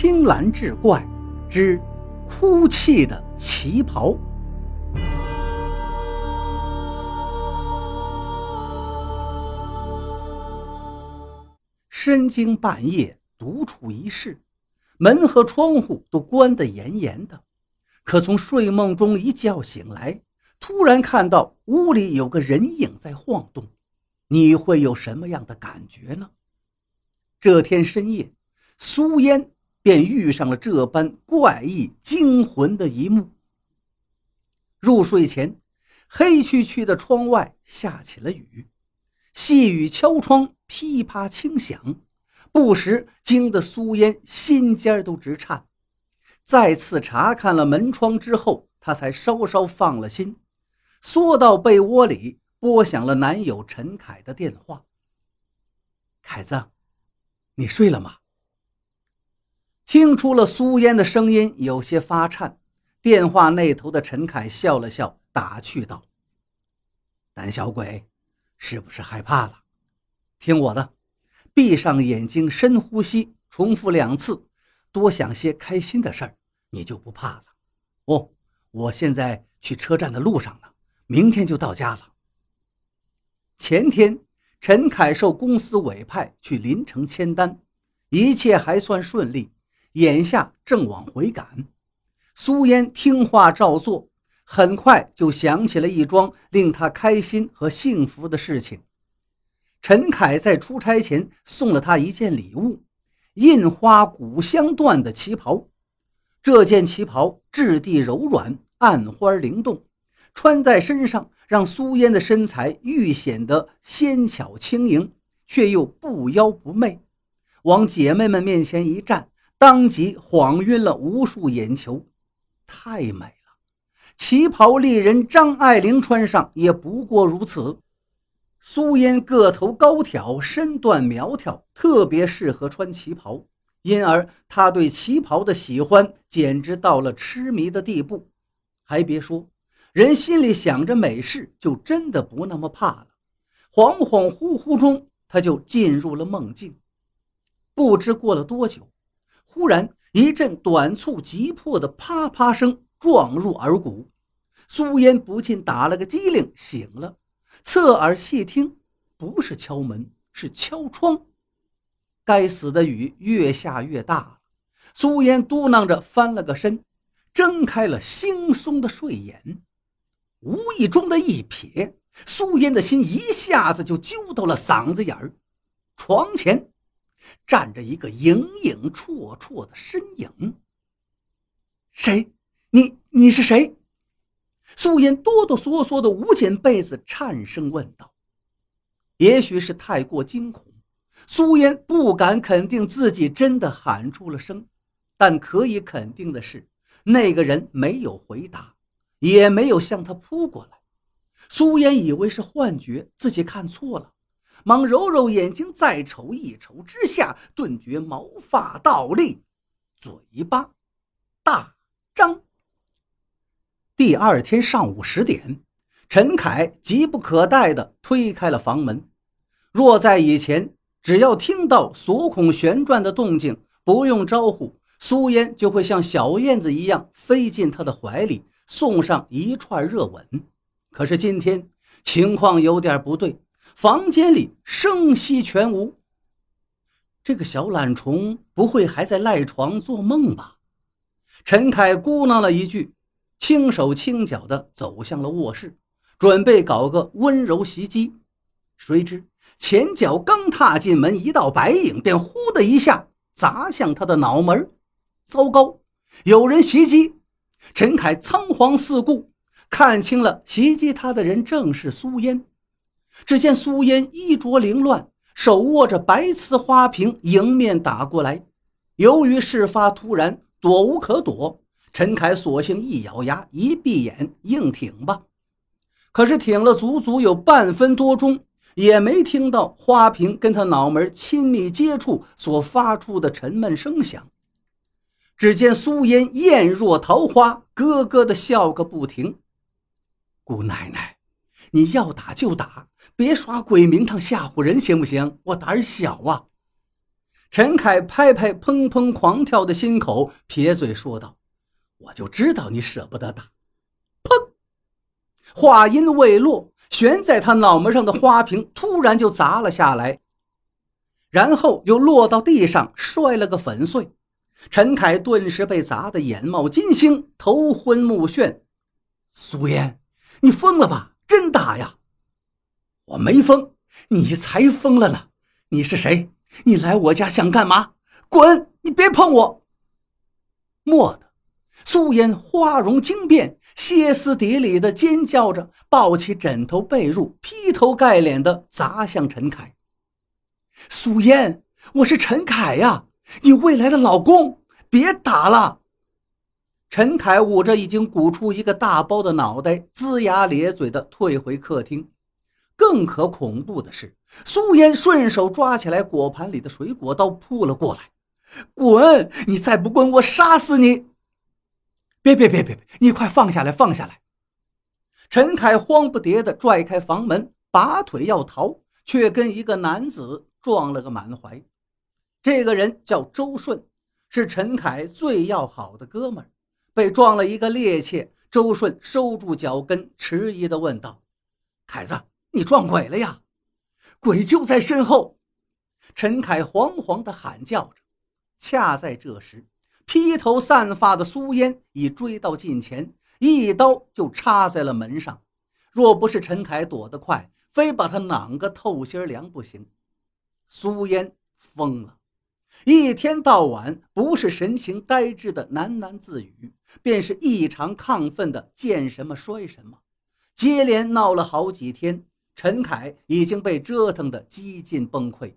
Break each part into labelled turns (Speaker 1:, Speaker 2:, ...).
Speaker 1: 青蓝志怪之哭泣的旗袍。深更半夜独处一室，门和窗户都关得严严的。可从睡梦中一觉醒来，突然看到屋里有个人影在晃动，你会有什么样的感觉呢？这天深夜，苏烟便遇上了这般怪异惊魂的一幕。入睡前，黑黢黢的窗外下起了雨，细雨敲窗，噼啪轻响，不时惊得苏烟心尖都直颤。再次查看了门窗之后，她才稍稍放了心，缩到被窝里，拨响了男友陈凯的电话。凯子，你睡了吗？听出了苏烟的声音有些发颤，电话那头的陈凯笑了笑，打趣道：“胆小鬼，是不是害怕了？听我的，闭上眼睛，深呼吸，重复两次，多想些开心的事儿。”你就不怕了？哦，我现在去车站的路上呢，明天就到家了。前天，陈凯受公司委派去临城签单，一切还算顺利。眼下正往回赶，苏烟听话照做，很快就想起了一桩令他开心和幸福的事情。陈凯在出差前送了他一件礼物——印花古香缎的旗袍。这件旗袍质地柔软，暗花灵动，穿在身上让苏烟的身材愈显得纤巧轻盈，却又不妖不媚。往姐妹们面前一站，当即晃晕了无数眼球。太美了，旗袍丽人张爱玲穿上也不过如此。苏烟个头高挑，身段苗条，特别适合穿旗袍。因而，他对旗袍的喜欢简直到了痴迷的地步。还别说，人心里想着美事，就真的不那么怕了。恍恍惚惚中，他就进入了梦境。不知过了多久，忽然一阵短促急迫的啪啪声撞入耳骨，苏烟不禁打了个激灵，醒了，侧耳细听，不是敲门，是敲窗。该死的雨越下越大，苏烟嘟囔着翻了个身，睁开了惺忪的睡眼。无意中的一瞥，苏烟的心一下子就揪到了嗓子眼儿。床前站着一个影影绰绰的身影。谁？你你是谁？苏烟哆哆嗦嗦的捂紧被子，颤声问道。也许是太过惊恐。苏烟不敢肯定自己真的喊出了声，但可以肯定的是，那个人没有回答，也没有向他扑过来。苏烟以为是幻觉，自己看错了，忙揉揉眼睛，再瞅一瞅之下，顿觉毛发倒立，嘴巴大张。第二天上午十点，陈凯急不可待地推开了房门。若在以前，只要听到锁孔旋转的动静，不用招呼，苏烟就会像小燕子一样飞进他的怀里，送上一串热吻。可是今天情况有点不对，房间里声息全无。这个小懒虫不会还在赖床做梦吧？陈凯咕囔了一句，轻手轻脚地走向了卧室，准备搞个温柔袭击。谁知。前脚刚踏进门，一道白影便呼的一下砸向他的脑门。糟糕，有人袭击！陈凯仓皇四顾，看清了袭击他的人正是苏烟。只见苏烟衣着凌乱，手握着白瓷花瓶迎面打过来。由于事发突然，躲无可躲，陈凯索性一咬牙，一闭眼，硬挺吧。可是挺了足足有半分多钟。也没听到花瓶跟他脑门亲密接触所发出的沉闷声响。只见苏烟艳若桃花，咯咯的笑个不停。姑奶奶，你要打就打，别耍鬼名堂吓唬人，行不行？我胆小啊！陈凯拍拍砰砰狂跳的心口，撇嘴说道：“我就知道你舍不得打。”砰！话音未落，悬在他脑门上的花瓶突然就砸了下来，然后又落到地上，摔了个粉碎。陈凯顿时被砸得眼冒金星，头昏目眩。苏烟，你疯了吧？真打呀！我没疯，你才疯了呢！你是谁？你来我家想干嘛？滚！你别碰我！蓦地，苏烟花容惊变，歇斯底里的尖叫着，抱起枕头被褥，劈头盖脸的砸向陈凯。苏烟，我是陈凯呀，你未来的老公，别打了！陈凯捂着已经鼓出一个大包的脑袋，龇牙咧嘴的退回客厅。更可恐怖的是，苏烟顺手抓起来果盘里的水果刀，扑了过来。滚！你再不滚，我杀死你！别别别别别！你快放下来，放下来！陈凯慌不迭地拽开房门，拔腿要逃，却跟一个男子撞了个满怀。这个人叫周顺，是陈凯最要好的哥们。被撞了一个趔趄，周顺收住脚跟，迟疑地问道：“凯子。”你撞鬼了呀！鬼就在身后！陈凯惶惶地喊叫着。恰在这时，披头散发的苏烟已追到近前，一刀就插在了门上。若不是陈凯躲得快，非把他攮个透心凉不行。苏烟疯了，一天到晚不是神情呆滞的喃喃自语，便是异常亢奋的见什么摔什么，接连闹了好几天。陈凯已经被折腾得几近崩溃。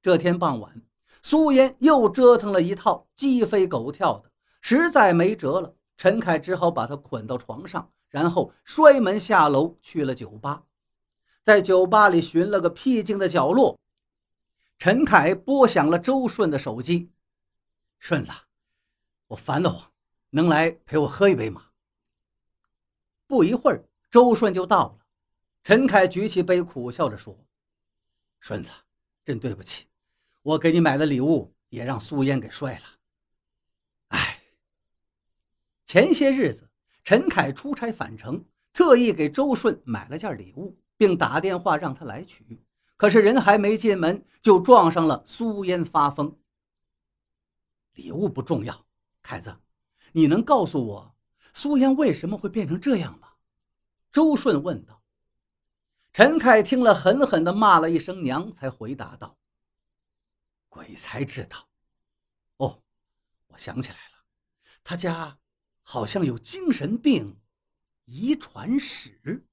Speaker 1: 这天傍晚，苏烟又折腾了一套，鸡飞狗跳的，实在没辙了。陈凯只好把他捆到床上，然后摔门下楼去了酒吧。在酒吧里寻了个僻静的角落，陈凯拨响了周顺的手机：“顺子，我烦得慌，能来陪我喝一杯吗？”不一会儿，周顺就到了。陈凯举起杯，苦笑着说：“顺子，真对不起，我给你买的礼物也让苏烟给摔了。哎，前些日子陈凯出差返程，特意给周顺买了件礼物，并打电话让他来取。可是人还没进门，就撞上了苏烟发疯。礼物不重要，凯子，你能告诉我苏烟为什么会变成这样吗？”周顺问道。陈凯听了，狠狠地骂了一声娘，才回答道：“鬼才知道。哦，我想起来了，他家好像有精神病遗传史。”